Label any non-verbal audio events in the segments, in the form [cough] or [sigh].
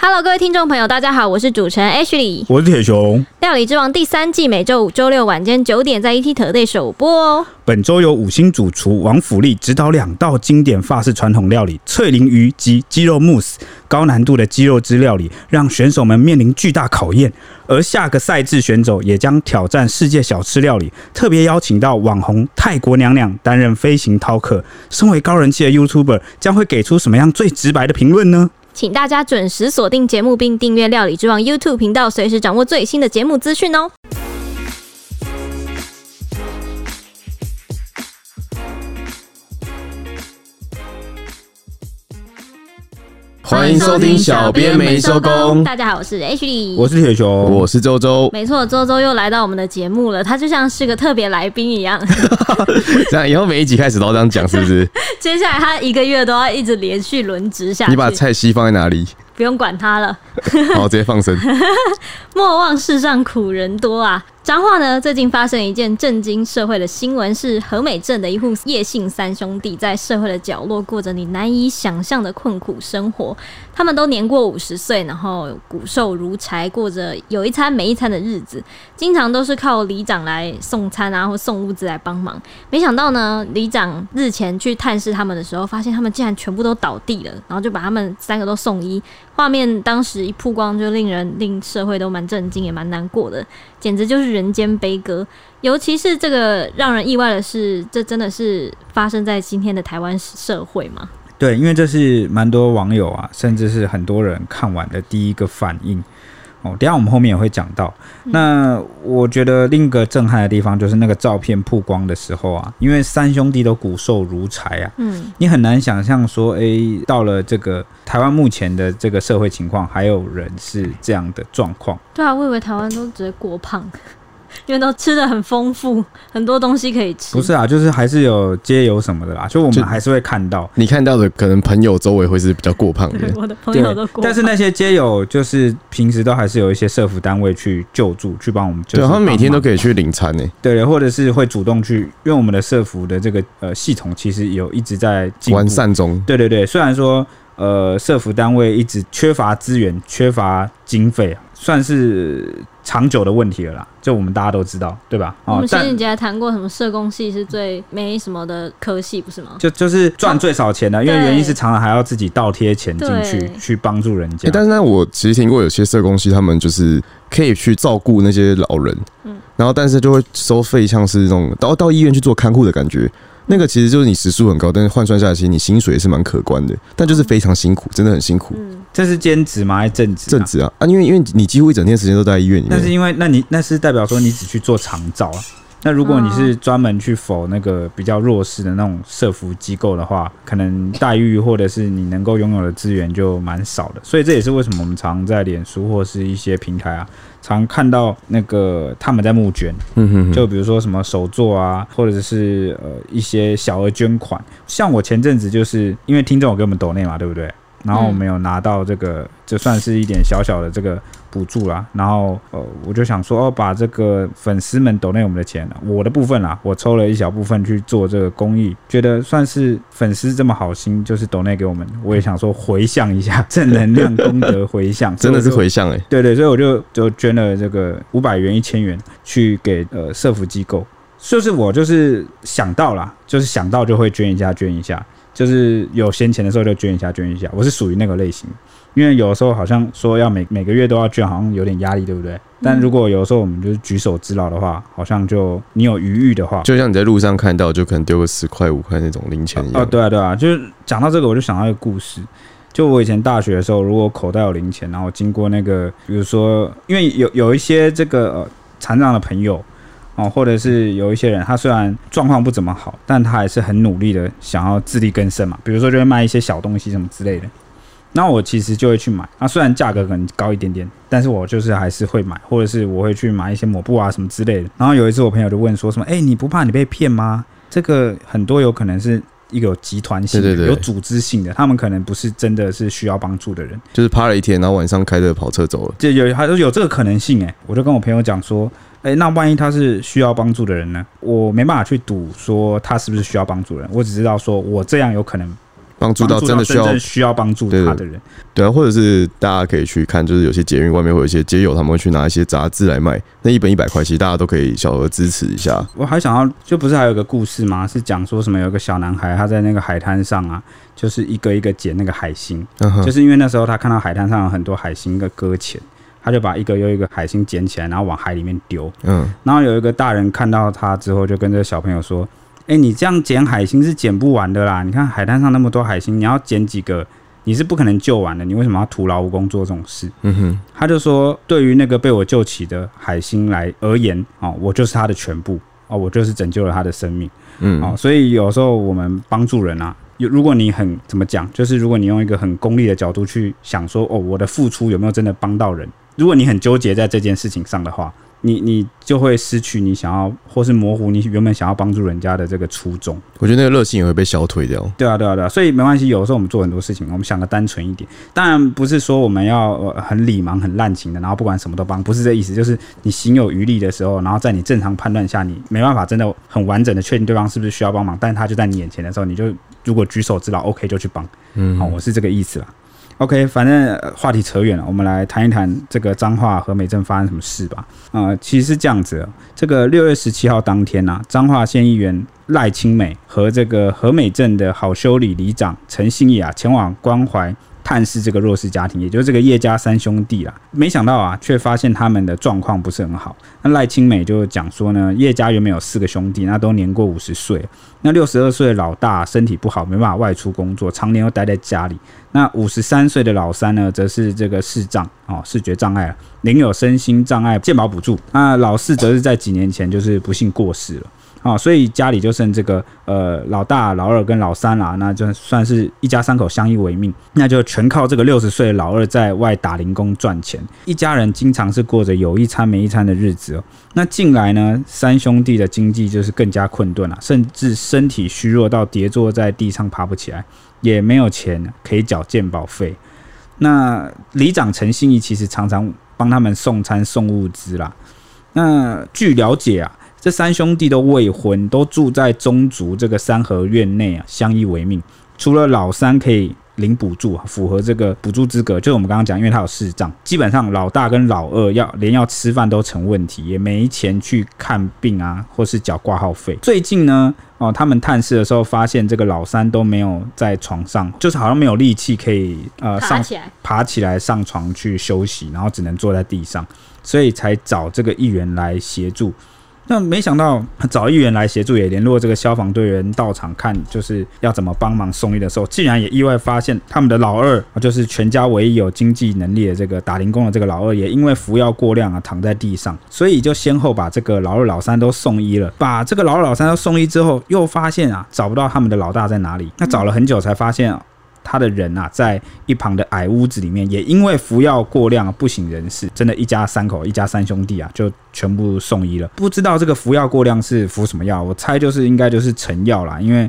Hello，各位听众朋友，大家好，我是主持人 Ashley，我是铁熊。料理之王第三季每周五、周六晚间九点在 ETtoday 首播哦。本周由五星主厨王府力指导两道经典法式传统料理——脆鲮鱼及鸡肉慕斯，高难度的鸡肉汁料理让选手们面临巨大考验。而下个赛制选手也将挑战世界小吃料理，特别邀请到网红泰国娘娘担任飞行饕客。身为高人气的 YouTuber，将会给出什么样最直白的评论呢？请大家准时锁定节目，并订阅《料理之王》YouTube 频道，随时掌握最新的节目资讯哦。欢迎收听小编没收工。大家好，我是 Ashley，我是铁雄，我是周周。没错，周周又来到我们的节目了，他就像是个特别来宾一样。[laughs] 这样以后每一集开始都这样讲，是不是？[laughs] 接下来他一个月都要一直连续轮值下去。你把菜西放在哪里？不用管他了，[laughs] 好，直接放生。莫忘世上苦人多啊！彰化呢，最近发生一件震惊社会的新闻，是和美镇的一户叶姓三兄弟在社会的角落过着你难以想象的困苦生活。他们都年过五十岁，然后骨瘦如柴，过着有一餐没一餐的日子，经常都是靠里长来送餐啊，或送物资来帮忙。没想到呢，里长日前去探视他们的时候，发现他们竟然全部都倒地了，然后就把他们三个都送医。画面当时一曝光，就令人令社会都蛮震惊，也蛮难过的，简直就是人间悲歌。尤其是这个让人意外的是，这真的是发生在今天的台湾社会吗？对，因为这是蛮多网友啊，甚至是很多人看完的第一个反应。哦，等下我们后面也会讲到。那我觉得另一个震撼的地方就是那个照片曝光的时候啊，因为三兄弟都骨瘦如柴啊，嗯，你很难想象说，哎，到了这个台湾目前的这个社会情况，还有人是这样的状况。对啊，我以为台湾都直接过胖。因为都吃的很丰富，很多东西可以吃。不是啊，就是还是有街友什么的啦，就我们还是会看到。你看到的可能朋友周围会是比较过胖的。[laughs] 我的朋友都过胖。但是那些街友就是平时都还是有一些社服单位去救助，去帮我们。对，他们每天都可以去领餐呢。对，或者是会主动去，因为我们的社服的这个呃系统其实有一直在完善中。对对对，虽然说呃社服单位一直缺乏资源、缺乏经费啊，算是。长久的问题了啦，就我们大家都知道，对吧？我们前几集还谈过什么社工系是最没什么的科系，不是吗？就就是赚最少钱的，因为原因是常常还要自己倒贴钱进去去帮助人家。但是呢，我其实听过有些社工系，他们就是可以去照顾那些老人，嗯，然后但是就会收费，像是那种到到医院去做看护的感觉。那个其实就是你时速很高，但是换算下来，其实你薪水也是蛮可观的，但就是非常辛苦，真的很辛苦。嗯，这是兼职吗？还是正职？正职啊啊！因为因为你几乎一整天时间都在医院里面。那是因为，那你那是代表说你只去做长照啊？那如果你是专门去 for 那个比较弱势的那种社福机构的话，可能待遇或者是你能够拥有的资源就蛮少的。所以这也是为什么我们常在脸书或是一些平台啊。常看到那个他们在募捐，嗯哼就比如说什么手作啊，或者是呃一些小额捐款。像我前阵子就是因为听众有给我们抖内嘛，对不对？然后我们有拿到这个，就算是一点小小的这个补助啦。然后呃，我就想说，哦，把这个粉丝们抖内我们的钱，我的部分啦，我抽了一小部分去做这个公益，觉得算是粉丝这么好心，就是抖内给我们，我也想说回向一下，[laughs] 正能量功德回向，[laughs] 真的是回向哎。对对，所以我就就捐了这个五百元、一千元去给呃社福机构，就是我就是想到啦，就是想到就会捐一下，捐一下。就是有闲钱的时候就捐一下，捐一下。我是属于那个类型，因为有的时候好像说要每每个月都要捐，好像有点压力，对不对？但如果有的时候我们就是举手之劳的话，好像就你有余裕的话，就像你在路上看到，就可能丢个十块五块那种零钱一样。哦，对啊，对啊，就是讲到这个，我就想到一个故事。就我以前大学的时候，如果口袋有零钱，然后经过那个，比如说，因为有有一些这个呃残障的朋友。哦，或者是有一些人，他虽然状况不怎么好，但他还是很努力的想要自力更生嘛。比如说，就会卖一些小东西什么之类的。那我其实就会去买。那虽然价格可能高一点点，但是我就是还是会买，或者是我会去买一些抹布啊什么之类的。然后有一次，我朋友就问说什么：“哎，你不怕你被骗吗？”这个很多有可能是一个有集团性的、有组织性的，他们可能不是真的是需要帮助的人，就是趴了一天，然后晚上开着跑车走了。就有还是有这个可能性哎。我就跟我朋友讲说。哎，那万一他是需要帮助的人呢？我没办法去赌说他是不是需要帮助的人，我只知道说我这样有可能帮助到真的需要需要帮助他的人，对啊，或者是大家可以去看，就是有些捷运外面会有一些街友，他们会去拿一些杂志来卖，那一本一百块，其实大家都可以小额支持一下。我还想要，就不是还有个故事吗？是讲说什么有个小男孩他在那个海滩上啊，就是一个一个捡那个海星，就是因为那时候他看到海滩上有很多海星的搁浅，他就把一个又一个海星捡起来，然后往海里面丢。嗯，然后有一个大人看到他之后，就跟这个小朋友说。哎、欸，你这样捡海星是捡不完的啦！你看海滩上那么多海星，你要捡几个，你是不可能救完的。你为什么要徒劳无功做这种事？嗯哼，他就说，对于那个被我救起的海星来而言，哦，我就是他的全部，哦，我就是拯救了他的生命。嗯，哦，所以有时候我们帮助人啊，有如果你很怎么讲，就是如果你用一个很功利的角度去想说，哦，我的付出有没有真的帮到人？如果你很纠结在这件事情上的话。你你就会失去你想要，或是模糊你原本想要帮助人家的这个初衷。我觉得那个热心也会被消退掉。对啊，对啊，对啊。所以没关系，有时候我们做很多事情，我们想的单纯一点。当然不是说我们要很礼盲、很滥情的，然后不管什么都帮，不是这意思。就是你行有余力的时候，然后在你正常判断下，你没办法真的很完整的确定对方是不是需要帮忙，但是他就在你眼前的时候，你就如果举手之劳，OK 就去帮。嗯，好，我是这个意思啦。OK，反正话题扯远了，我们来谈一谈这个彰化和美镇发生什么事吧。啊、其实是这样子，这个六月十七号当天呐、啊，彰化县议员赖清美和这个和美镇的好修理里长陈信义啊，前往关怀。探视这个弱势家庭，也就是这个叶家三兄弟啦。没想到啊，却发现他们的状况不是很好。那赖清美就讲说呢，叶家原本有四个兄弟，那都年过五十岁。那六十二岁的老大身体不好，没办法外出工作，常年都待在家里。那五十三岁的老三呢，则是这个视障哦，视觉障碍，领有身心障碍健保补助。那老四则是在几年前就是不幸过世了。啊、所以家里就剩这个呃老大、老二跟老三啦，那就算是一家三口相依为命，那就全靠这个六十岁的老二在外打零工赚钱，一家人经常是过着有一餐没一餐的日子哦。那近来呢，三兄弟的经济就是更加困顿了，甚至身体虚弱到跌坐在地上爬不起来，也没有钱可以缴健保费。那里长陈信义其实常常帮他们送餐送物资啦。那据了解啊。这三兄弟都未婚，都住在宗族这个三合院内啊，相依为命。除了老三可以领补助，符合这个补助资格，就是我们刚刚讲，因为他有视障，基本上老大跟老二要连要吃饭都成问题，也没钱去看病啊，或是缴挂号费。最近呢，哦，他们探视的时候发现这个老三都没有在床上，就是好像没有力气可以呃上爬起来爬起来上床去休息，然后只能坐在地上，所以才找这个议员来协助。那没想到找议员来协助，也联络这个消防队员到场看，就是要怎么帮忙送医的时候，竟然也意外发现他们的老二，就是全家唯一有经济能力的这个打零工的这个老二，也因为服药过量啊躺在地上，所以就先后把这个老二、老三都送医了。把这个老二、老三都送医之后，又发现啊找不到他们的老大在哪里。那找了很久才发现啊。他的人啊，在一旁的矮屋子里面，也因为服药过量不省人事，真的，一家三口，一家三兄弟啊，就全部送医了。不知道这个服药过量是服什么药，我猜就是应该就是成药啦，因为。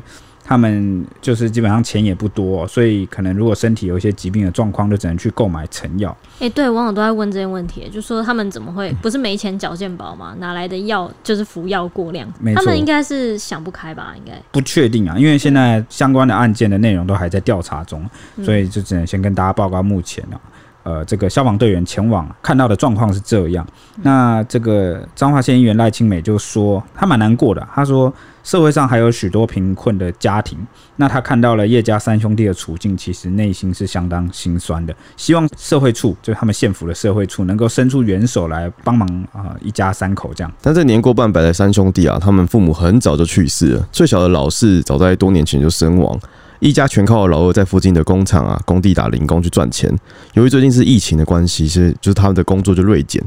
他们就是基本上钱也不多，所以可能如果身体有一些疾病的状况，就只能去购买成药。哎、欸，对，网友都在问这些问题，就说他们怎么会不是没钱缴健保吗？哪来的药就是服药过量？他们应该是想不开吧？应该不确定啊，因为现在相关的案件的内容都还在调查中，所以就只能先跟大家报告目前啊。呃，这个消防队员前往看到的状况是这样。那这个彰化县议员赖清美就说，他蛮难过的。他说，社会上还有许多贫困的家庭，那他看到了叶家三兄弟的处境，其实内心是相当心酸的。希望社会处，就是他们县府的社会处，能够伸出援手来帮忙啊、一家三口这样。但这年过半百的三兄弟啊，他们父母很早就去世了，最小的老四早在多年前就身亡。一家全靠老二在附近的工厂啊、工地打零工去赚钱。由于最近是疫情的关系，其实就是他们的工作就锐减，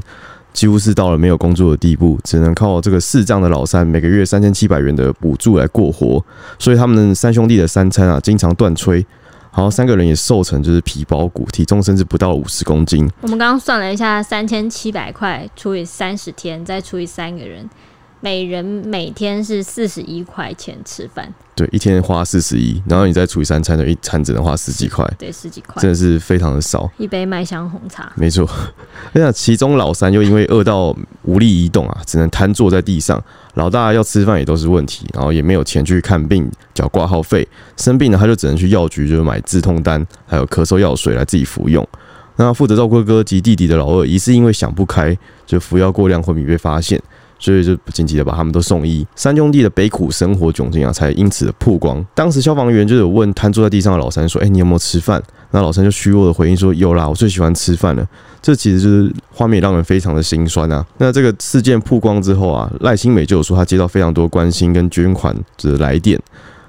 几乎是到了没有工作的地步，只能靠这个视障的老三每个月三千七百元的补助来过活。所以他们三兄弟的三餐啊，经常断炊。好，三个人也瘦成就是皮包骨，体重甚至不到五十公斤。我们刚刚算了一下，三千七百块除以三十天，再除以三个人。每人每天是四十一块钱吃饭。对，一天花四十一，然后你再除以三餐，就一餐只能花十几块。对，十几块，真的是非常的少。一杯麦香红茶。没错，[laughs] 那想其中老三又因为饿到无力移动啊，只能瘫坐在地上。老大要吃饭也都是问题，然后也没有钱去看病，缴挂号费。生病了他就只能去药局，就是买止痛丹，还有咳嗽药水来自己服用。那负责照顾哥哥及弟弟的老二，疑似因为想不开，就服药过量昏迷被发现。所以就紧急的把他们都送医，三兄弟的悲苦生活窘境啊，才因此的曝光。当时消防员就有问瘫坐在地上的老三说：“哎、你有没有吃饭？”那老三就虚弱的回应说：“有啦，我最喜欢吃饭了。”这其实就是画面让人非常的心酸啊。那这个事件曝光之后啊，赖欣湄就有说他接到非常多关心跟捐款的来电，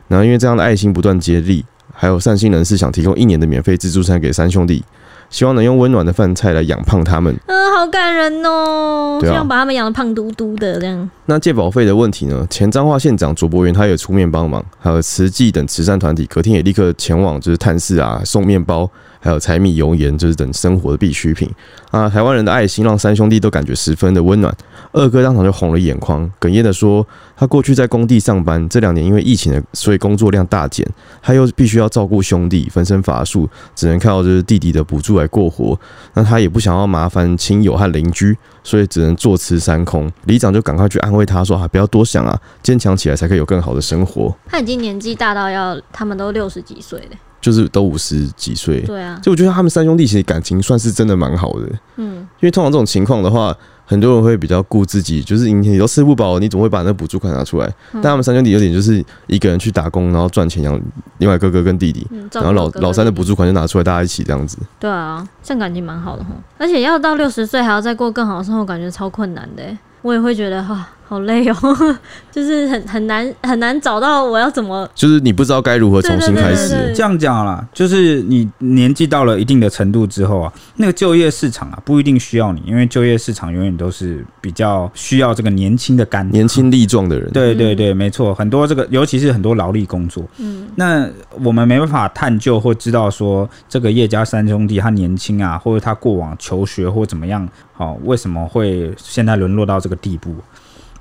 然后因为这样的爱心不断接力，还有善心人士想提供一年的免费自助餐给三兄弟。希望能用温暖的饭菜来养胖他们。嗯，好感人哦！希望把他们养得胖嘟嘟的这样。那借保费的问题呢？前彰化县长卓博源他也出面帮忙，还有慈济等慈善团体隔天也立刻前往，就是探视啊，送面包。还有柴米油盐，就是等生活的必需品啊！台湾人的爱心让三兄弟都感觉十分的温暖。二哥当场就红了眼眶，哽咽的说：“他过去在工地上班，这两年因为疫情的，所以工作量大减，他又必须要照顾兄弟，分身乏术，只能靠就是弟弟的补助来过活。那他也不想要麻烦亲友和邻居，所以只能坐吃山空。里长就赶快去安慰他说：‘啊，不要多想啊，坚强起来才可以有更好的生活。’他已经年纪大到要，他们都六十几岁了。”就是都五十几岁，对啊，就我觉得他们三兄弟其实感情算是真的蛮好的，嗯，因为通常这种情况的话，很多人会比较顾自己，就是你都吃不饱，你总会把那补助款拿出来。但他们三兄弟有点就是一个人去打工，然后赚钱养另外哥哥跟弟弟，然后老老三的补助款就拿出来，大家一起这样子。对啊，这样感情蛮好的哈，而且要到六十岁还要再过更好的生活，感觉超困难的。我也会觉得哈。好累哦，[laughs] 就是很很难很难找到我要怎么，就是你不知道该如何重新开始。这样讲啦，就是你年纪到了一定的程度之后啊，那个就业市场啊不一定需要你，因为就业市场永远都是比较需要这个年轻的干、年轻力壮的人。对对对，没错，很多这个尤其是很多劳力工作，嗯，那我们没办法探究或知道说这个叶家三兄弟他年轻啊，或者他过往求学或怎么样，好，为什么会现在沦落到这个地步？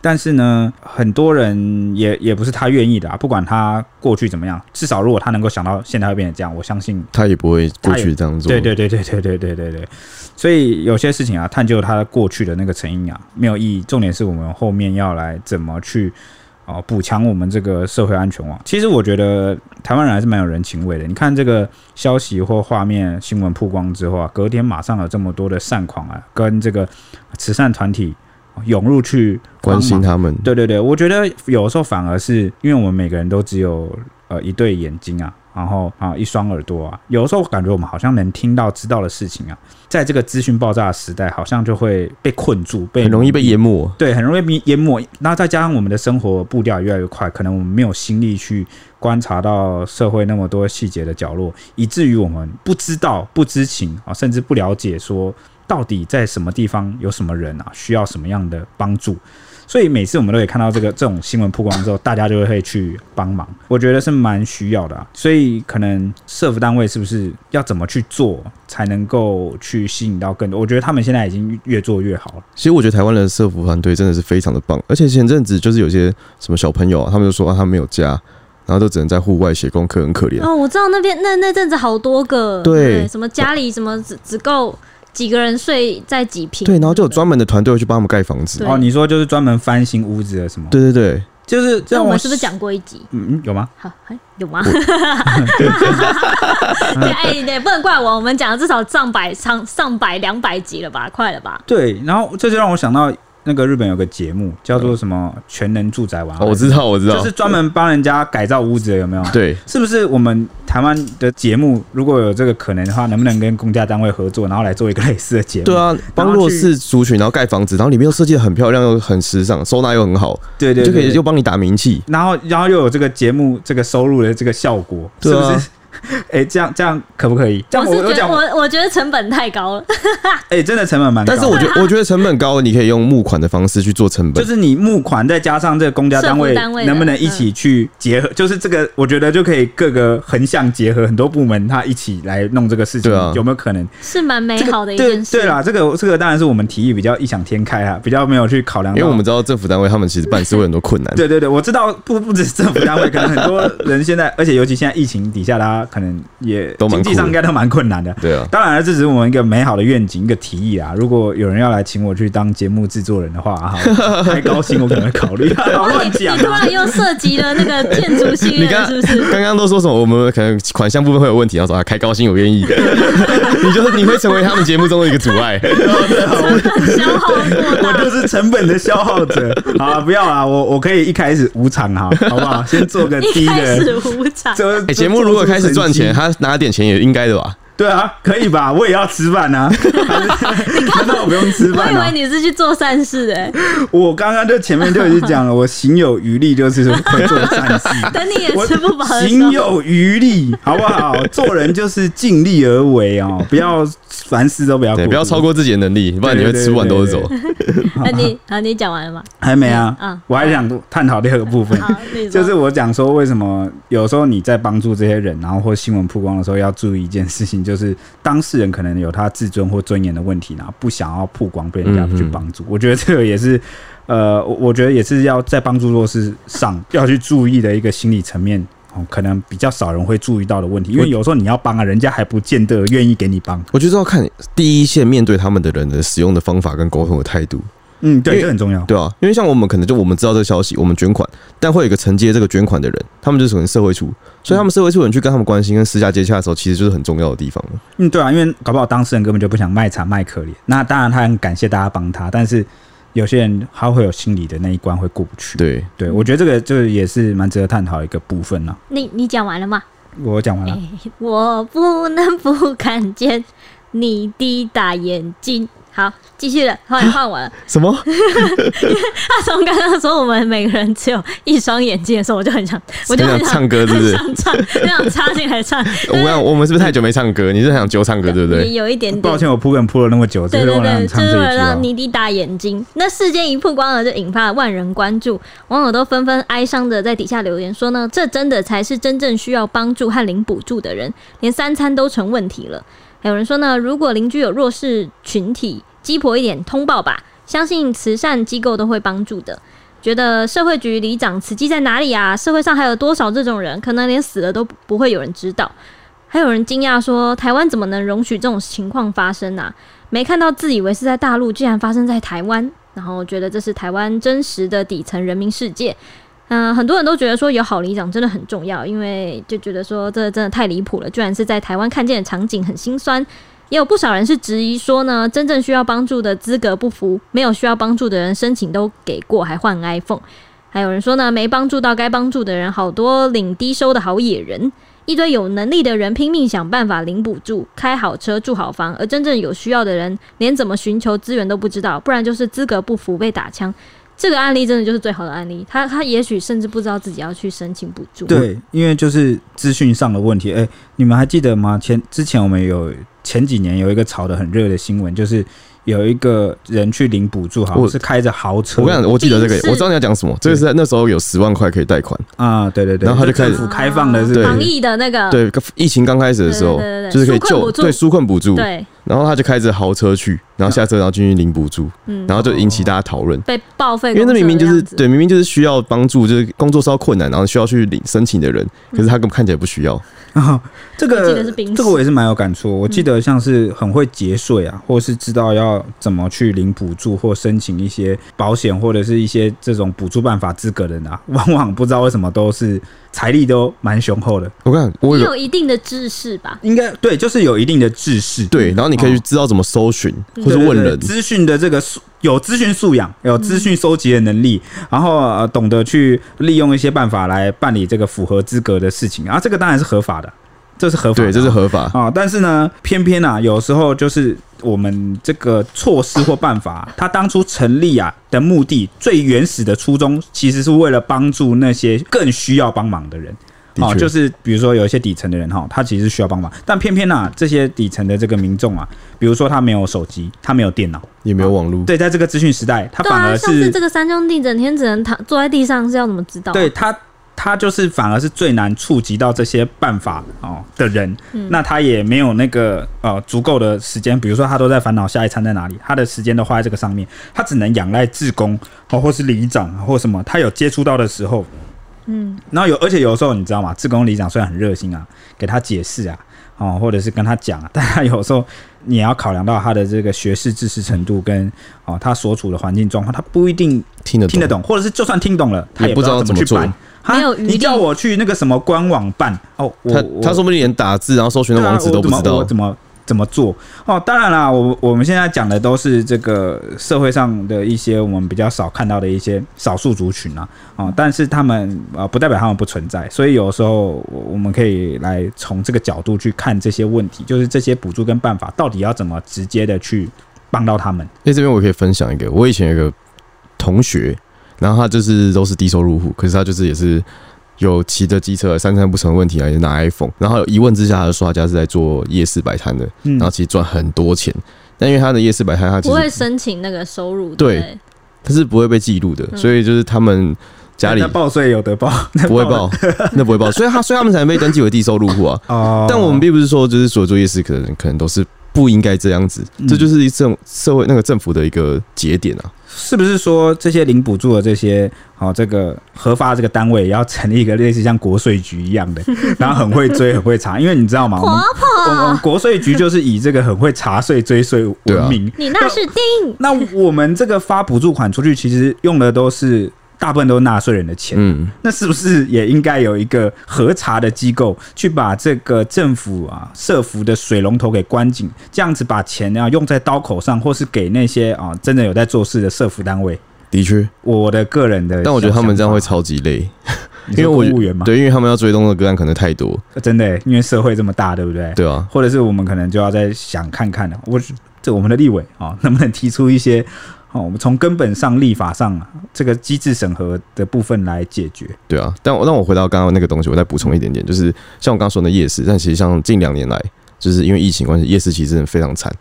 但是呢，很多人也也不是他愿意的啊。不管他过去怎么样，至少如果他能够想到现在会变成这样，我相信他也不会过去这样做。对对对对对对对对对。所以有些事情啊，探究他过去的那个成因啊，没有意义。重点是我们后面要来怎么去哦补强我们这个社会安全网。其实我觉得台湾人还是蛮有人情味的。你看这个消息或画面新闻曝光之后啊，隔天马上有这么多的善款啊，跟这个慈善团体。涌入去关心他们，对对对，我觉得有的时候反而是因为我们每个人都只有呃一对眼睛啊，然后啊一双耳朵啊，有的时候感觉我们好像能听到、知道的事情啊，在这个资讯爆炸的时代，好像就会被困住，被很容易被淹没，对，很容易被淹没。然后再加上我们的生活步调越来越快，可能我们没有心力去观察到社会那么多细节的角落，以至于我们不知道、不知情啊，甚至不了解说。到底在什么地方有什么人啊？需要什么样的帮助？所以每次我们都可以看到这个这种新闻曝光之后，大家就会去帮忙。我觉得是蛮需要的啊。所以可能社服单位是不是要怎么去做，才能够去吸引到更多？我觉得他们现在已经越做越好了。其实我觉得台湾的社服团队真的是非常的棒。而且前阵子就是有些什么小朋友啊，他们就说啊，他没有家，然后都只能在户外写功课，很可怜。哦，我知道那边那那阵子好多个，对，对，什么家里什么只只够。几个人睡在几平？对，然后就有专门的团队会去帮他们盖房子。哦，你说就是专门翻新屋子的什么？对对对，就是这样。我们是不是讲过一集？嗯，有吗？好，还有吗？[laughs] 哎，也，不能怪我，我们讲了至少上百、上上百、两百集了吧？快了吧？对，然后这就让我想到。那个日本有个节目叫做什么全能住宅王，我知道，我知道，就是专门帮人家改造屋子的，有没有？对，是不是我们台湾的节目如果有这个可能的话，能不能跟公家单位合作，然后来做一个类似的节目？对啊，帮弱势族群，然后盖房子，然后里面又设计的很漂亮，又很时尚，收纳又很好，对对，对，就可以又帮你打名气，然后然后又有这个节目这个收入的这个效果，是不是？哎、欸，这样这样可不可以？这样我是觉得我我我觉得成本太高了。[laughs] 哎、欸，真的成本蛮高。但是我觉得我觉得成本高，你可以用募款的方式去做成本，就是你募款再加上这个公家单位能不能一起去结合？就是这个，我觉得就可以各个横向结合，很多部门他一起来弄这个事情，对啊，有没有可能？是蛮美好的一件事。对对啦，这个这个当然是我们提议比较异想天开啊，比较没有去考量，因为我们知道政府单位他们其实办事会很多困难。[laughs] 对对对，我知道不不止政府单位，可能很多人现在，而且尤其现在疫情底下，大家可能也经济上应该都蛮困难的。对啊，当然了，这只是我们一个美好的愿景，一个提议啊。如果有人要来请我去当节目制作人的话，哈，[laughs] 太高薪我可能会考虑。[laughs] 乱讲，你突然又涉及了那个建筑系列，是不是？刚刚都说什么？我们可能款项部分会有问题，然后说开高薪我愿意的。[laughs] 你就你会成为他们节目中的一个阻碍。消耗我就是成本的消耗者。好，不要啊，我我可以一开始无偿哈，好不好？先做个低的。一开始无偿。哎，节目如果开始赚钱，他拿点钱也应该的吧？对啊，可以吧？我也要吃饭啊！你看到我不用吃饭？我以为你是去做善事的。我刚刚就前面就已经讲了，我行有余力就是会做善事。等你也吃不饱。行有余力，好不好？做人就是尽力而为哦，不要凡事都不要，对，不要超过自己的能力，不然你会吃不完兜着走。那你好，你讲完了吗？还没啊。啊，我还想探讨第二个部分，就是我讲说为什么有时候你在帮助这些人，然后或新闻曝光的时候要注意一件事情。就是当事人可能有他自尊或尊严的问题，然后不想要曝光，被人家去帮助。我觉得这个也是，呃，我觉得也是要在帮助弱势上要去注意的一个心理层面，哦可能比较少人会注意到的问题。因为有时候你要帮啊，人家还不见得愿意给你帮。我觉得要看第一线面对他们的人的使用的方法跟沟通的态度。嗯，对，这很重要，对啊，因为像我们可能就我们知道这个消息，我们捐款，但会有一个承接这个捐款的人，他们就是属于社会处，所以他们社会处人去跟他们关心跟私下接洽的时候，其实就是很重要的地方了。嗯，对啊，因为搞不好当事人根本就不想卖惨卖可怜，那当然他很感谢大家帮他，但是有些人他会有心理的那一关会过不去。对，对我觉得这个就也是蛮值得探讨的一个部分呢。你你讲完了吗？我讲完了。我不能不 [laughs] 看见你的大眼睛。好，继续了，后来换我了。[laughs] 什么？[laughs] 他从刚刚说我们每个人只有一双眼睛的时候，我就很想，我就很想唱歌，是不是？想唱，很想插进来唱。[laughs] 我讲，我们是不是太久没唱歌？你是想揪唱歌，对不对？有一点点。抱歉，我铺梗铺了那么久，对对对，就是为了让你的大眼睛。那事件一曝光了，就引发了万人关注，网友都纷纷哀伤的在底下留言说呢，这真的才是真正需要帮助和领补助的人，连三餐都成问题了。有人说呢，如果邻居有弱势群体，鸡婆一点通报吧，相信慈善机构都会帮助的。觉得社会局里长慈济在哪里啊？社会上还有多少这种人？可能连死了都不会有人知道。还有人惊讶说，台湾怎么能容许这种情况发生啊？没看到自以为是在大陆，竟然发生在台湾。然后觉得这是台湾真实的底层人民世界。嗯、很多人都觉得说有好里长真的很重要，因为就觉得说这真的太离谱了，居然是在台湾看见的场景很心酸。也有不少人是质疑说呢，真正需要帮助的资格不符，没有需要帮助的人申请都给过，还换 iPhone。还有人说呢，没帮助到该帮助的人，好多领低收的好野人，一堆有能力的人拼命想办法领补助，开好车住好房，而真正有需要的人连怎么寻求资源都不知道，不然就是资格不符被打枪。这个案例真的就是最好的案例，他他也许甚至不知道自己要去申请补助。对，因为就是资讯上的问题。哎，你们还记得吗？前之前我们有前几年有一个炒得很热的新闻，就是。有一个人去领补助，好像是开着豪车。我跟你讲，我记得这个，我知道你要讲什么。这个是那时候有十万块可以贷款啊，对对对。然后他就开始开放的是防疫的那个，对，疫情刚开始的时候，就是可以救，对，纾困补助。对。然后他就开着豪车去，然后下车，然后进去领补助，然后就引起大家讨论。被报废，因为那明明就是对，明明就是需要帮助，就是工作稍困难，然后需要去领申请的人，可是他根本看起来不需要。[laughs] 啊，这个这个我也是蛮有感触。我记得像是很会节税啊，或是知道要怎么去领补助或申请一些保险或者是一些这种补助办法资格的人啊，往往不知道为什么都是财力都蛮雄厚的。我看我有一定的知识吧，应该对，就是有一定的知识。对，然后你可以去知道怎么搜寻或是问人资讯的这个素有资讯素养，有资讯收集的能力，然后呃懂得去利用一些办法来办理这个符合资格的事情啊，这个当然是合法的。这是合法的，对，这是合法啊。但是呢，偏偏啊，有时候就是我们这个措施或办法，它当初成立啊的目的，最原始的初衷，其实是为了帮助那些更需要帮忙的人。哦，就是比如说有一些底层的人哈，他其实需要帮忙，但偏偏呢、啊，这些底层的这个民众啊，比如说他没有手机，他没有电脑，也没有网络，对，在这个资讯时代，他反而像是这个三兄弟整天只能躺坐在地上，是要怎么知道？啊？对他。他就是反而是最难触及到这些办法哦的人，嗯、那他也没有那个呃足够的时间，比如说他都在烦恼下一餐在哪里，他的时间都花在这个上面，他只能仰赖志工哦，或是里长或什么，他有接触到的时候，嗯，然后有而且有时候你知道吗？志工里长虽然很热心啊，给他解释啊，哦，或者是跟他讲啊，[laughs] 但他有时候你也要考量到他的这个学识知识程度跟哦他所处的环境状况，他不一定听得听得懂，或者是就算听懂了，他也不知道怎么去办。没有你叫我去那个什么官网办哦，他他说不定连打字然后搜寻的网址都不知道，啊、怎么怎么做哦？当然啦，我我们现在讲的都是这个社会上的一些我们比较少看到的一些少数族群啊，哦，但是他们啊不代表他们不存在，所以有时候我我们可以来从这个角度去看这些问题，就是这些补助跟办法到底要怎么直接的去帮到他们。哎，这边我可以分享一个，我以前有个同学。然后他就是都是低收入户，可是他就是也是有骑着机车，三餐不成问题啊，也拿 iPhone。然后有疑问之下，他就说他家是在做夜市摆摊的，然后其实赚很多钱。但因为他的夜市摆摊，他不会申请那个收入，对，他是不会被记录的，所以就是他们家里报税有得报，[laughs] 不会报，那不会报，所以他所以他们才能被登记为低收入户啊。哦，但我们并不是说就是所有做夜市可能可能都是不应该这样子，这就是一种社会那个政府的一个节点啊。是不是说这些零补助的这些好、哦、这个核发这个单位也要成立一个类似像国税局一样的，[laughs] 然后很会追很会查？因为你知道吗？我们，我们国税局就是以这个很会查税追税闻名。你那是定？那我们这个发补助款出去，其实用的都是。大部分都是纳税人的钱，嗯，那是不是也应该有一个核查的机构，去把这个政府啊设伏的水龙头给关紧，这样子把钱啊用在刀口上，或是给那些啊真的有在做事的设伏单位？的确，我的个人的，但我觉得他们这样会超级累，[laughs] 因为公务员嘛，对，因为他们要追踪的个案可能太多，真的，因为社会这么大，对不对？对啊，或者是我们可能就要再想看看了，我这我们的立委啊，能不能提出一些？哦，我们从根本上立法上啊，这个机制审核的部分来解决。对啊，但我让我回到刚刚那个东西，我再补充一点点，就是像我刚刚说的夜市，但其实像近两年来，就是因为疫情关系，夜市其实真的非常惨。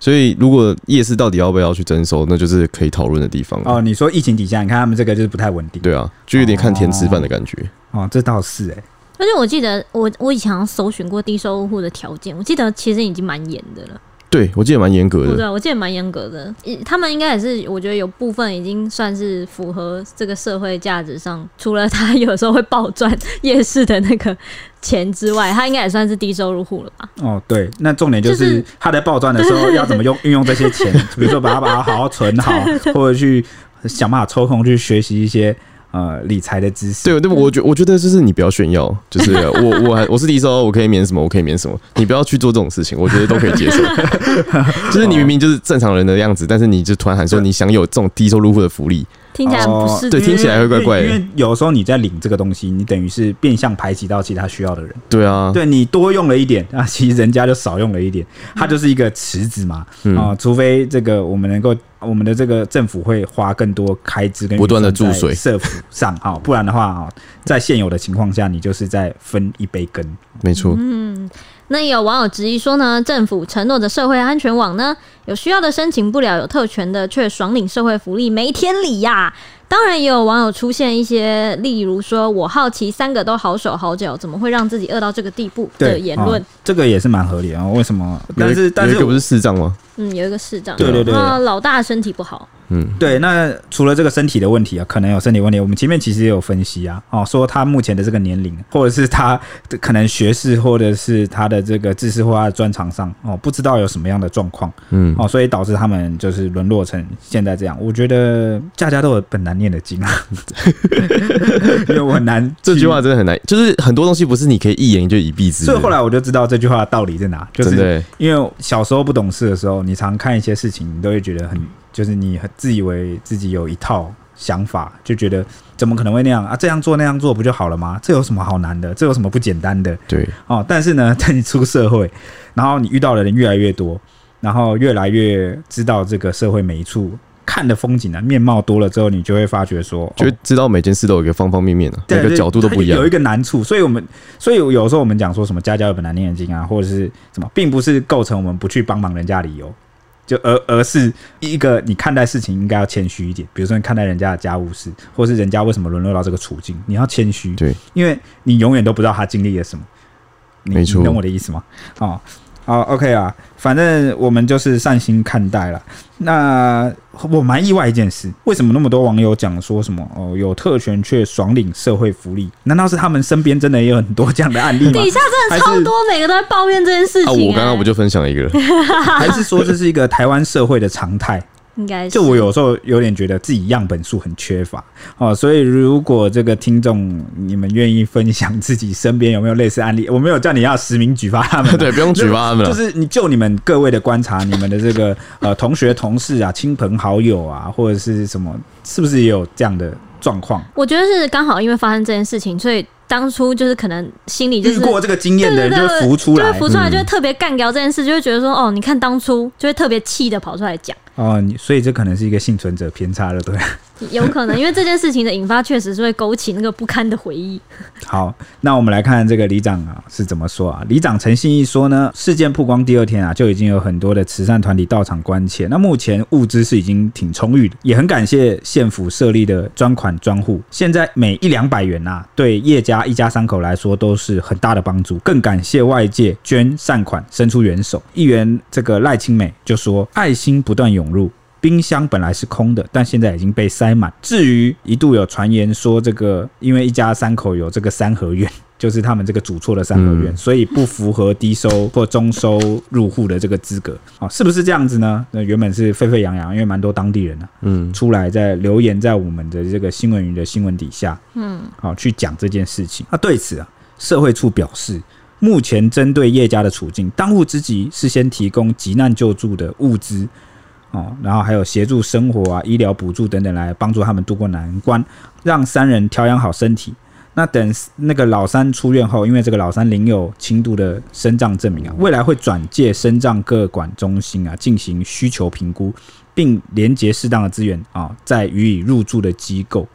所以如果夜市到底要不要去征收，那就是可以讨论的地方。哦，你说疫情底下，你看他们这个就是不太稳定。对啊，就有点看天吃饭的感觉。哦，哦，这倒是哎、欸。而且我记得我我以前好像搜寻过低收入户的条件，我记得其实已经蛮严的了。对，我记得蛮严格的。对，我记得蛮严格的。他们应该也是，我觉得有部分已经算是符合这个社会价值上，除了他有时候会暴赚 [laughs] 夜市的那个钱之外，他应该也算是低收入户了吧？哦，对，那重点就是他在暴赚的时候要怎么用运用这些钱，比如说把它把它好好存好，[laughs] 或者去想办法抽空去学习一些。呃，理财的知识。对，对，我觉我觉得就是你不要炫耀，就是 [laughs] 我我还我是低收，我可以免什么，我可以免什么，你不要去做这种事情，我觉得都可以接受。[laughs] [laughs] 就是你明明就是正常人的样子，但是你就突然喊说你享有这种低收入户的福利。听起来不是、哦、对，听起来会怪怪的。因为有时候你在领这个东西，你等于是变相排挤到其他需要的人。对啊，对你多用了一点啊，其实人家就少用了一点，它就是一个池子嘛。啊、除非这个我们能够，我们的这个政府会花更多开支跟不断的注水设伏上 [laughs] 哈，不然的话啊，在现有的情况下，你就是在分一杯羹。没错。嗯。那也有网友质疑说呢，政府承诺的社会安全网呢，有需要的申请不了，有特权的却爽领社会福利，没天理呀、啊！当然，也有网友出现一些，例如说我好奇三个都好手好脚，怎么会让自己饿到这个地步的言论、哦，这个也是蛮合理啊。为什么？但是，但是这个不是视障吗？嗯，有一个视障，对对对，老大身体不好。嗯，对，那除了这个身体的问题啊，可能有身体问题。我们前面其实也有分析啊，哦，说他目前的这个年龄，或者是他的可能学识，或者是他的这个知识或他的专长上，哦，不知道有什么样的状况，嗯，哦，所以导致他们就是沦落成现在这样。我觉得家家都有本难念的经啊，[laughs] 因为我很难，[laughs] 这句话真的很难，就是很多东西不是你可以一言就以蔽之。所以后来我就知道这句话的道理在哪，就是因为小时候不懂事的时候，你常看一些事情，你都会觉得很。就是你很自以为自己有一套想法，就觉得怎么可能会那样啊？这样做那样做不就好了吗？这有什么好难的？这有什么不简单的？对哦。但是呢，[laughs] 在你出社会，然后你遇到的人越来越多，然后越来越知道这个社会每一处看的风景啊，面貌多了之后，你就会发觉说，就会知道每件事都有一个方方面面啊，每个角度都不一样，有一个难处。所以我们，所以有时候我们讲说什么家家有本难念的经啊，或者是什么，并不是构成我们不去帮忙人家理由。就而而是一个你看待事情应该要谦虚一点，比如说你看待人家的家务事，或是人家为什么沦落到这个处境，你要谦虚，对，因为你永远都不知道他经历了什么，你没错，你懂我的意思吗？哦。好，OK 啊，反正我们就是善心看待了。那我蛮意外一件事，为什么那么多网友讲说什么哦，有特权却爽领社会福利？难道是他们身边真的也有很多这样的案例吗？[laughs] 底下真的超多，每个都在抱怨这件事情、欸。啊，我刚刚不就分享一个了？[laughs] [laughs] 还是说这是一个台湾社会的常态？应该是，就我有时候有点觉得自己样本数很缺乏哦，所以如果这个听众你们愿意分享自己身边有没有类似案例，我没有叫你要实名举发他们，[laughs] 对，不用举发他们，就是你就你们各位的观察，你们的这个呃同学、同事啊、亲朋好友啊，或者是什么，是不是也有这样的状况？我觉得是刚好因为发生这件事情，所以。当初就是可能心里就是遇过这个经验的人就会浮出来，就会浮出来，就会特别干掉这件事，就会觉得说，哦，你看当初就会特别气的跑出来讲。哦，你所以这可能是一个幸存者偏差了，对。[laughs] 有可能，因为这件事情的引发确实是会勾起那个不堪的回忆。[laughs] 好，那我们来看这个里长啊是怎么说啊？里长陈信义说呢，事件曝光第二天啊，就已经有很多的慈善团体到场关切。那目前物资是已经挺充裕的，也很感谢县府设立的专款专户。现在每一两百元啊，对叶家一家三口来说都是很大的帮助。更感谢外界捐善款，伸出援手。议员这个赖清美就说，爱心不断涌入。冰箱本来是空的，但现在已经被塞满。至于一度有传言说，这个因为一家三口有这个三合院，[laughs] 就是他们这个主错的三合院，所以不符合低收或中收入户的这个资格啊，是不是这样子呢？那原本是沸沸扬扬，因为蛮多当地人呢，嗯，出来在留言在我们的这个新闻云的新闻底下，嗯，好去讲这件事情。那对此啊，社会处表示，目前针对叶家的处境，当务之急是先提供急难救助的物资。哦，然后还有协助生活啊、医疗补助等等，来帮助他们渡过难关，让三人调养好身体。那等那个老三出院后，因为这个老三领有轻度的身障证明啊，未来会转介身障各管中心啊进行需求评估，并连接适当的资源啊，再予以入住的机构。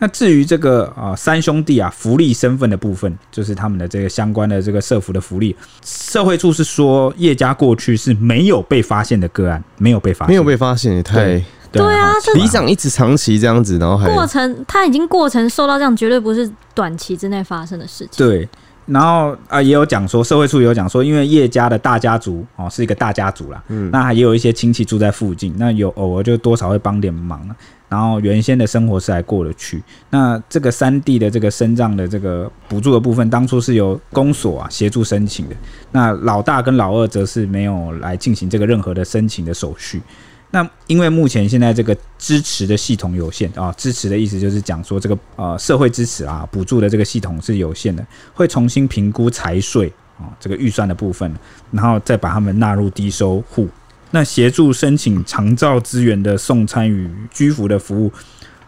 那至于这个啊三兄弟啊福利身份的部分，就是他们的这个相关的这个社福的福利，社会处是说叶家过去是没有被发现的个案，没有被发现，没有被发现也太对，对啊，里长一直长期这样子，然后还过程他已经过程受到这样，绝对不是短期之内发生的事情。对，然后啊也有讲说社会处也有讲说，因为叶家的大家族哦是一个大家族啦，嗯，那还也有一些亲戚住在附近，那有偶尔就多少会帮点忙。然后原先的生活是还过得去，那这个三弟的这个身障的这个补助的部分，当初是由公所啊协助申请的，那老大跟老二则是没有来进行这个任何的申请的手续。那因为目前现在这个支持的系统有限啊，支持的意思就是讲说这个呃社会支持啊补助的这个系统是有限的，会重新评估财税啊这个预算的部分，然后再把他们纳入低收户。那协助申请长照资源的送餐与居服的服务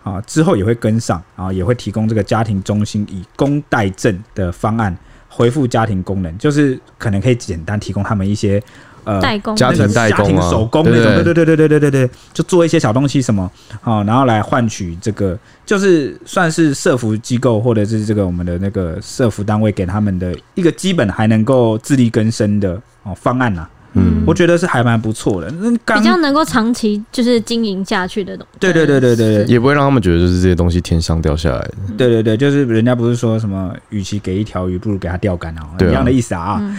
啊，之后也会跟上啊，也会提供这个家庭中心以工代政的方案恢复家庭功能，就是可能可以简单提供他们一些呃代工家庭代工啊，手工那种，对对对对对对对对，就做一些小东西什么啊，然后来换取这个，就是算是社服机构或者是这个我们的那个社服单位给他们的一个基本还能够自力更生的哦方案呐。嗯，我觉得是还蛮不错的，比较能够长期就是经营下去的东西。对对对对对，也不会让他们觉得就是这些东西天上掉下来的。对对对，就是人家不是说什么，与其给一条鱼，不如给它钓竿啊，一样的意思啊。嗯、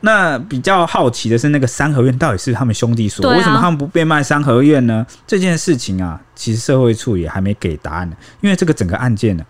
那比较好奇的是，那个三合院到底是他们兄弟所，为什么他们不变卖三合院呢？这件事情啊，其实社会处也还没给答案呢，因为这个整个案件呢。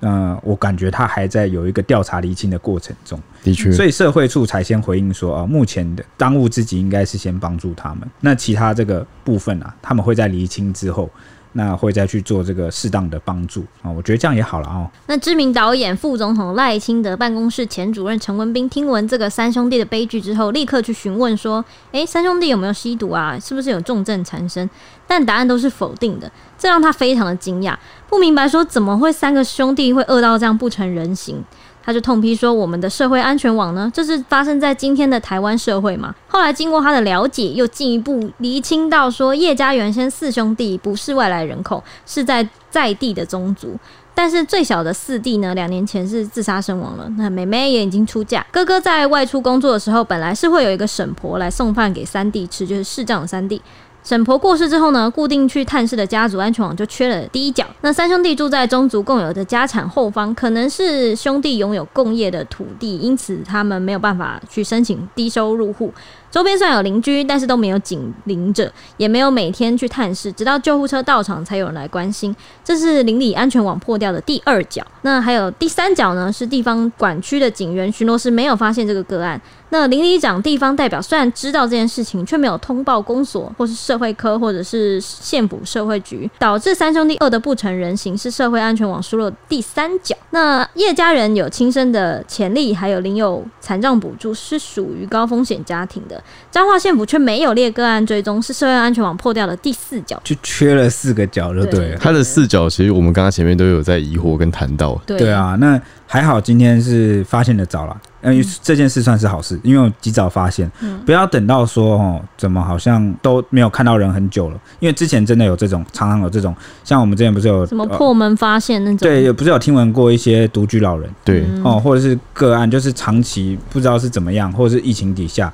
嗯、呃，我感觉他还在有一个调查厘清的过程中，的确，所以社会处才先回应说啊、呃，目前的当务之急应该是先帮助他们，那其他这个部分啊，他们会在厘清之后。那会再去做这个适当的帮助啊，我觉得这样也好了啊。那知名导演、副总统赖清德办公室前主任陈文斌听闻这个三兄弟的悲剧之后，立刻去询问说：“诶，三兄弟有没有吸毒啊？是不是有重症缠身？”但答案都是否定的，这让他非常的惊讶，不明白说怎么会三个兄弟会饿到这样不成人形。他就痛批说：“我们的社会安全网呢，这是发生在今天的台湾社会嘛？”后来经过他的了解，又进一步厘清到说，叶家原先四兄弟不是外来人口，是在在地的宗族。但是最小的四弟呢，两年前是自杀身亡了。那妹妹也已经出嫁，哥哥在外出工作的时候，本来是会有一个婶婆来送饭给三弟吃，就是视障的三弟。沈婆过世之后呢，固定去探视的家族安全网就缺了第一角。那三兄弟住在宗族共有的家产后方，可能是兄弟拥有共业的土地，因此他们没有办法去申请低收入户。周边虽然有邻居，但是都没有警铃着，也没有每天去探视，直到救护车到场才有人来关心。这是邻里安全网破掉的第二角。那还有第三角呢？是地方管区的警员巡逻时没有发现这个个案。那邻里长、地方代表虽然知道这件事情，却没有通报公所或是社会科或者是县府社会局，导致三兄弟饿得不成人形，是社会安全网疏漏第三角。那叶家人有轻生的潜力，还有领有残障补助，是属于高风险家庭的。彰化县府却没有列个案追踪，是社会安全网破掉的第四角，就缺了四个角，就对了。它的四角其实我们刚刚前面都有在疑惑跟谈到。对，对啊，那还好今天是发现的早了，嗯，这件事算是好事，因为我及早发现，嗯，不要等到说哦，怎么好像都没有看到人很久了，因为之前真的有这种，常常有这种，像我们之前不是有什么破门发现那种，对，也不是有听闻过一些独居老人，对，哦，或者是个案，就是长期不知道是怎么样，或者是疫情底下。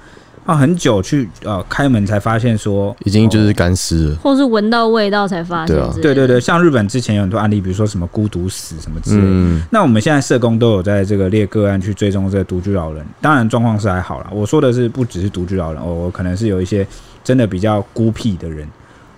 啊，很久去呃开门才发现说已经就是干尸了，或是闻到味道才发现。对啊，对对对，像日本之前有很多案例，比如说什么孤独死什么之类的。嗯。那我们现在社工都有在这个列个案去追踪这个独居老人，当然状况是还好啦。我说的是不只是独居老人，我可能是有一些真的比较孤僻的人。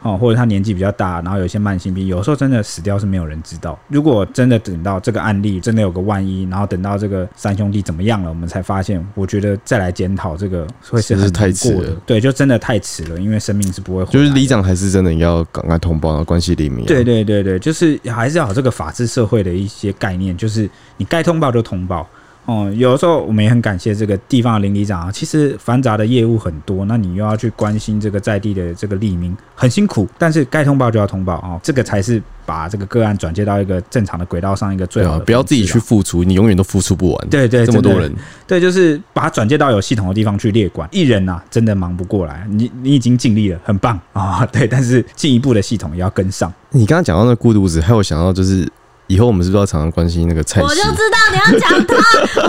哦，或者他年纪比较大，然后有一些慢性病，有时候真的死掉是没有人知道。如果真的等到这个案例真的有个万一，然后等到这个三兄弟怎么样了，我们才发现，我觉得再来检讨这个会是太迟了。对，就真的太迟了，因为生命是不会。就是里长还是真的要赶快通报，然后关系里面。对对对对，就是还是要有这个法治社会的一些概念，就是你该通报就通报。哦，有的时候我们也很感谢这个地方的邻里长啊。其实繁杂的业务很多，那你又要去关心这个在地的这个利民，很辛苦。但是该通报就要通报啊，哦，这个才是把这个个案转接到一个正常的轨道上一个最好的。不要自己去付出，你永远都付出不完。对对，这么多人，对，就是把它转接到有系统的地方去列管。一人呐，真的忙不过来。你你已经尽力了，很棒啊，哦。对，但是进一步的系统也要跟上。你刚刚讲到那孤独子，还有想到就是。以后我们是不是要常常关心那个蔡西？我就知道你要讲他，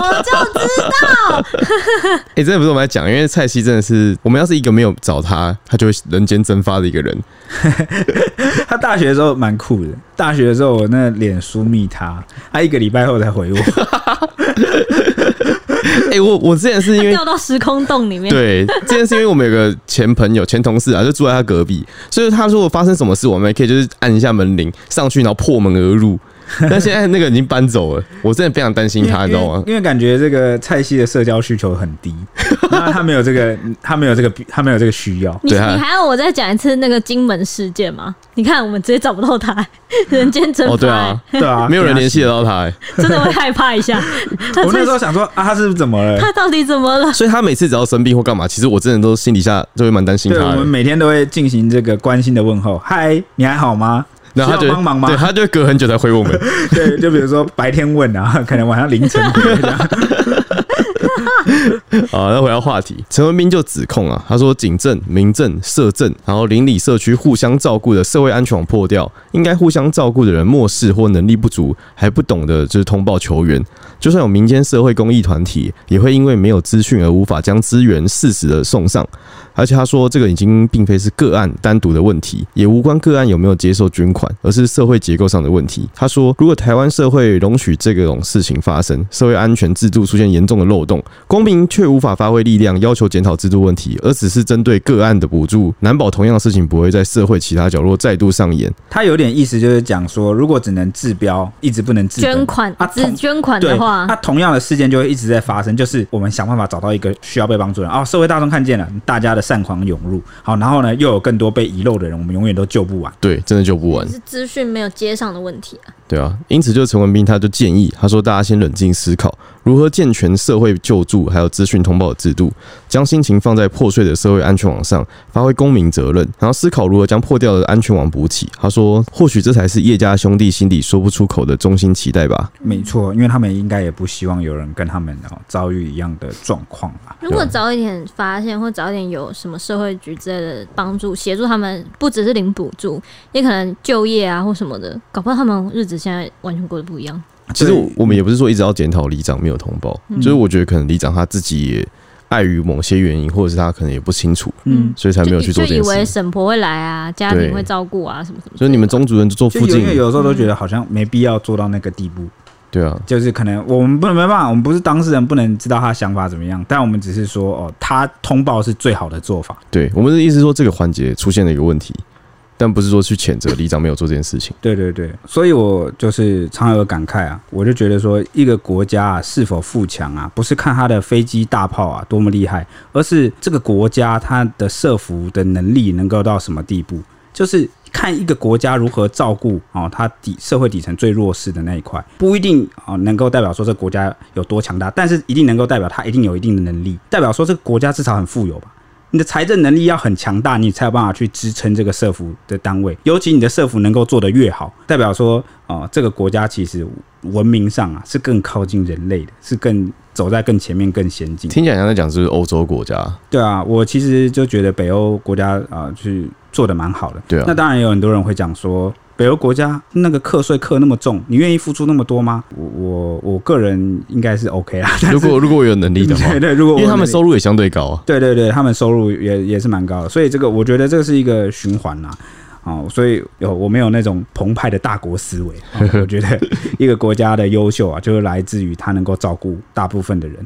我就知道。[laughs] 哎、欸，真的不是我们来讲，因为蔡西真的是，我们要是一个没有找他，他就会人间蒸发的一个人。[laughs] 他大学的时候蛮酷的，大学的时候我那脸书密他，他一个礼拜后才回我。[laughs] 哎、欸，我我之前是因为掉到时空洞里面。对，之前是因为我们有个前朋友、前同事啊，就住在他隔壁，所以他说我发生什么事，我们也可以就是按一下门铃上去，然后破门而入。[laughs] 但现在那个已经搬走了，我真的非常担心他，你知道吗？因为感觉这个蔡西的社交需求很低，[laughs] 那他没有这个，他没有这个，他没有这个需要。你你还要我再讲一次那个金门事件吗？你看我们直接找不到他，[laughs] 人间蒸发。哦，对啊，对啊，没有人联系得到他，真的会害怕一下。我那时候想说啊，他是不是怎么了？他到底怎么了？所以他每次只要生病或干嘛，其实我真的都心底下就会蛮担心他。我们每天都会进行这个关心的问候，嗨，你还好吗？然后他就帮忙吗？对，他就隔很久才回我们。[laughs] 对，就比如说白天问啊，[laughs] 可能晚上凌晨回。[laughs] 好，那回到话题，陈文斌就指控啊，他说警政、民政、社政，然后邻里社区互相照顾的社会安全网破掉，应该互相照顾的人漠视或能力不足，还不懂得就是通报求援。就算有民间社会公益团体，也会因为没有资讯而无法将资源适时的送上。而且他说，这个已经并非是个案单独的问题，也无关个案有没有接受捐款，而是社会结构上的问题。他说，如果台湾社会容许这种事情发生，社会安全制度出现严重的漏洞，公民却无法发挥力量要求检讨制度问题，而只是针对个案的补助，难保同样的事情不会在社会其他角落再度上演。他有点意思，就是讲说，如果只能治标，一直不能治捐款，啊，只捐款的话，那同样的事件就会一直在发生。就是我们想办法找到一个需要被帮助的人，哦，社会大众看见了，大家的。善狂涌入，好，然后呢，又有更多被遗漏的人，我们永远都救不完。对，真的救不完。是资讯没有接上的问题啊。对啊，因此就陈文斌他就建议，他说大家先冷静思考，如何健全社会救助还有资讯通报的制度，将心情放在破碎的社会安全网上，发挥公民责任，然后思考如何将破掉的安全网补起。他说，或许这才是叶家兄弟心里说不出口的衷心期待吧。没错，因为他们应该也不希望有人跟他们遭遇一样的状况吧。如果早一点发现，或早一点有什么社会局之类的帮助协助他们，不只是领补助，也可能就业啊或什么的，搞不好他们日子现在完全过得不一样。其实我们也不是说一直要检讨里长没有通报，就是我觉得可能里长他自己也碍于某些原因，或者是他可能也不清楚，嗯，所以才没有去做这件事。就以为婶婆会来啊，家庭会照顾啊，什么什么。所以你们宗族人就做附近，因为有时候都觉得好像没必要做到那个地步。对啊，就是可能我们不能没办法，我们不是当事人，不能知道他想法怎么样，但我们只是说哦，他通报是最好的做法。对，我们的意思是说这个环节出现了一个问题。但不是说去谴责里长没有做这件事情。对对对，所以我就是常有感慨啊，我就觉得说，一个国家啊是否富强啊，不是看他的飞机大炮啊多么厉害，而是这个国家它的设伏的能力能够到什么地步，就是看一个国家如何照顾哦，它底社会底层最弱势的那一块，不一定啊能够代表说这个国家有多强大，但是一定能够代表它一定有一定的能力，代表说这个国家至少很富有吧。你的财政能力要很强大，你才有办法去支撑这个社服的单位。尤其你的社服能够做得越好，代表说，哦、呃，这个国家其实文明上啊是更靠近人类的，是更走在更前面、更先进。听起来像在讲是欧洲国家。对啊，我其实就觉得北欧国家啊，去、呃、做的蛮好的。对啊，那当然也有很多人会讲说。北欧国家那个课税课那么重，你愿意付出那么多吗？我我我个人应该是 OK 啦。如果如果我有能力的话，[laughs] 对对，如果因为他们收入也相对高啊。对对对，他们收入也也是蛮高的，所以这个我觉得这是一个循环呐。哦，所以有我没有那种澎湃的大国思维。我觉得 [laughs] 一个国家的优秀啊，就是来自于他能够照顾大部分的人。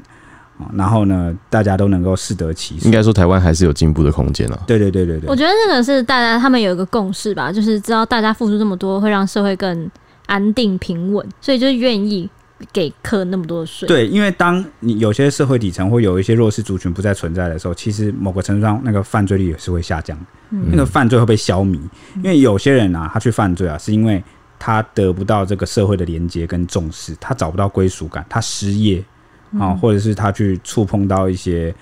然后呢，大家都能够适得其所。应该说，台湾还是有进步的空间啊。对对对对对，我觉得这个是大家他们有一个共识吧，就是知道大家付出这么多，会让社会更安定平稳，所以就愿意给课那么多的税。对，因为当你有些社会底层或有一些弱势族群不再存在的时候，其实某个程度上，那个犯罪率也是会下降，嗯、那个犯罪会被消弭。因为有些人啊，他去犯罪啊，是因为他得不到这个社会的连接跟重视，他找不到归属感，他失业。啊，或者是他去触碰到一些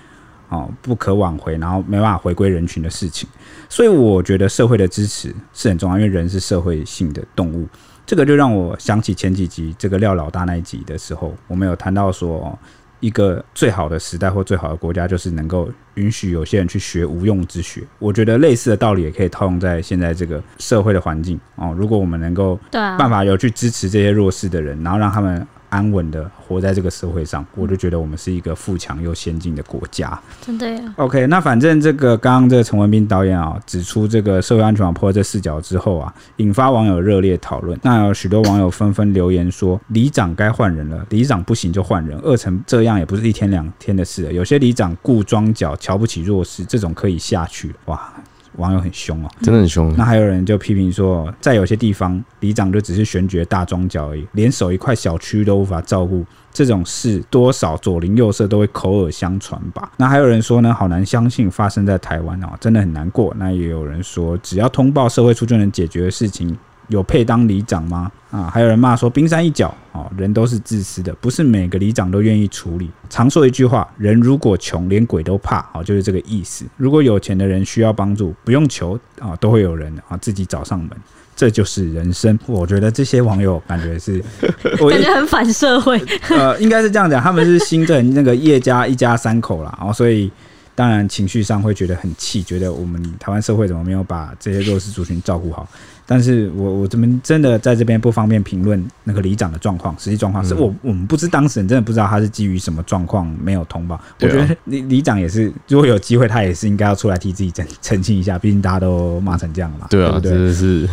啊不可挽回，然后没办法回归人群的事情，所以我觉得社会的支持是很重要，因为人是社会性的动物。这个就让我想起前几集这个廖老大那一集的时候，我们有谈到说，一个最好的时代或最好的国家，就是能够允许有些人去学无用之学。我觉得类似的道理也可以套用在现在这个社会的环境哦。如果我们能够办法有去支持这些弱势的人，然后让他们。安稳的活在这个社会上，我就觉得我们是一个富强又先进的国家。真的呀。OK，那反正这个刚刚这个陈文斌导演啊，指出这个社会安全网破这视角之后啊，引发网友热烈讨论。那有许多网友纷纷留言说，里长该换人了，里长不行就换人，饿成这样也不是一天两天的事了。有些里长顾庄脚，瞧不起弱势，这种可以下去。哇。网友很凶哦，真的很凶。那还有人就批评说，在有些地方，里长就只是选举大庄脚而已，连守一块小区都无法照顾，这种事多少左邻右舍都会口耳相传吧。那还有人说呢，好难相信发生在台湾哦，真的很难过。那也有人说，只要通报社会处就能解决的事情。有配当里长吗？啊，还有人骂说冰山一角哦，人都是自私的，不是每个里长都愿意处理。常说一句话，人如果穷，连鬼都怕，哦，就是这个意思。如果有钱的人需要帮助，不用求啊，都会有人啊自己找上门，这就是人生。我觉得这些网友感觉是，[laughs] 我感觉很反社会。呃，应该是这样讲，他们是新政那个叶家一家三口啦，哦，所以。当然，情绪上会觉得很气，觉得我们台湾社会怎么没有把这些弱势族群照顾好？但是我我这边真的在这边不方便评论那个里长的状况，实际状况是我我们不知当事人真的不知道他是基于什么状况没有通报。我觉得里里长也是，如果有机会，他也是应该要出来替自己澄澄清一下，毕竟大家都骂成这样了嘛。对啊，对不对？是。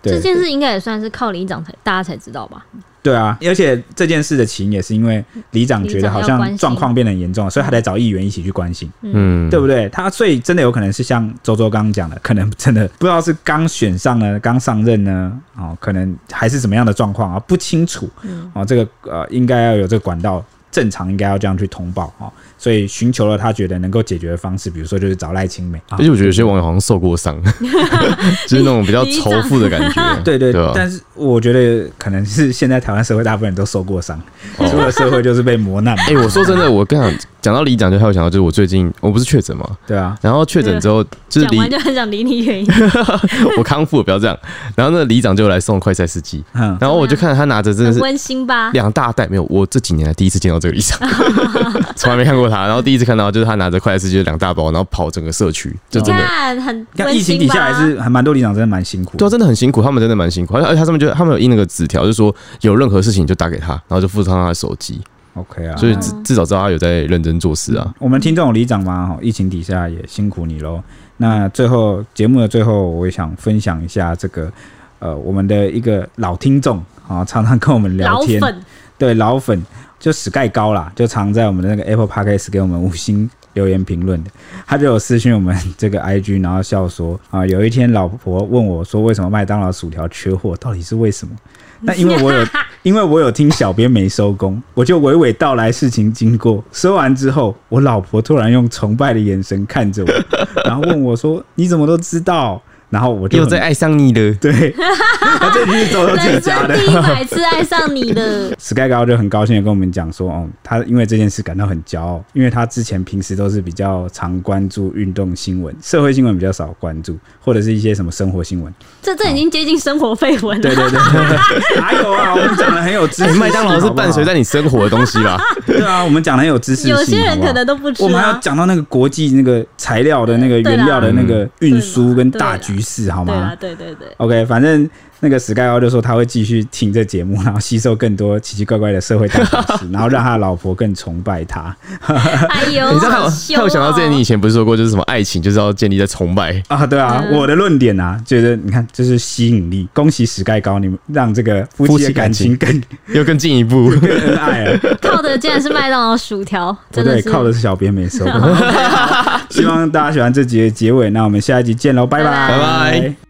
这件事应该也算是靠里长才大家才知道吧？对啊，而且这件事的起因也是因为里长觉得好像状况变得很严重，所以他才找议员一起去关心，嗯，对不对？他所以真的有可能是像周周刚刚讲的，可能真的不知道是刚选上呢，刚上任呢，哦，可能还是什么样的状况啊，不清楚，哦，这个呃，应该要有这个管道正常应该要这样去通报啊。所以寻求了他觉得能够解决的方式，比如说就是找赖清美。而且我觉得有些网友好像受过伤，[laughs] 就是那种比较仇富的感觉。[laughs] 对对对，但是我觉得可能是现在台湾社会大部分人都受过伤，出了社会就是被磨难。哎，我说真的，我刚讲讲到里长，就还有想到就是我最近我不是确诊嘛？对啊。然后确诊之后，就是讲完就很想离你远一点。[laughs] 我康复了，不要这样。然后那个里长就来送快筛试剂，然后我就看到他拿着真的是温馨吧，两大袋没有。我这几年来第一次见到这个里长，[laughs] 从来没看过。他，然后第一次看到就是他拿着快递司机两大包，然后跑整个社区，就真的很。看疫情底下还是还蛮多里长真的蛮辛苦，对啊，真的很辛苦，他们真的蛮辛苦。而且他上面就他们有印那个纸条，就说有任何事情就打给他，然后就附上他的手机。OK 啊，所以至至少知道他有在认真做事啊。我们听众里长嘛，疫情底下也辛苦你喽。那最后节目的最后，我也想分享一下这个呃，我们的一个老听众啊，常常跟我们聊天，老对老粉。就史盖高啦，就常在我们的那个 Apple Podcast 给我们五星留言评论的，他就有私讯我们这个 IG，然后笑说啊，有一天老婆问我说，为什么麦当劳薯条缺货，到底是为什么？[laughs] 那因为我有，[laughs] 因为我有听小编没收工，我就娓娓道来事情经过。说完之后，我老婆突然用崇拜的眼神看着我，然后问我说，你怎么都知道？然后我就又在爱上你了，[laughs] 对，[laughs] 他这句是周周自己加的。第一百次爱上你了，Sky [laughs] 高就很高兴的跟我们讲说，哦，他因为这件事感到很骄傲，因为他之前平时都是比较常关注运动新闻，社会新闻比较少关注，或者是一些什么生活新闻。这这已经接近生活绯闻了。对对对，哪有啊？我们讲的很有知识。麦当劳是伴随在你生活的东西吧？对啊，我们讲的很有知识性。有些人可能都不知道。我们还要讲到那个国际那个材料的那个原料的那个运输跟大局。是好吗？对对对，OK，反正那个 Sky 高就说他会继续听这节目，然后吸收更多奇奇怪怪的社会大小事，[laughs] 然后让他的老婆更崇拜他。[laughs] 哎呦，[laughs] 你知道他有想到这些？你以前不是说过，就是什么爱情就是要建立在崇拜啊？对啊，我的论点啊，觉得你看就是吸引力。恭喜 Sky 高，你们让这个夫妻的感情更又更进一步，更恩爱了。靠的竟然是麦当劳薯条，真的对，靠的是小编没收。希望大家喜欢这集的结尾，那我们下一集见喽，拜拜。拜拜。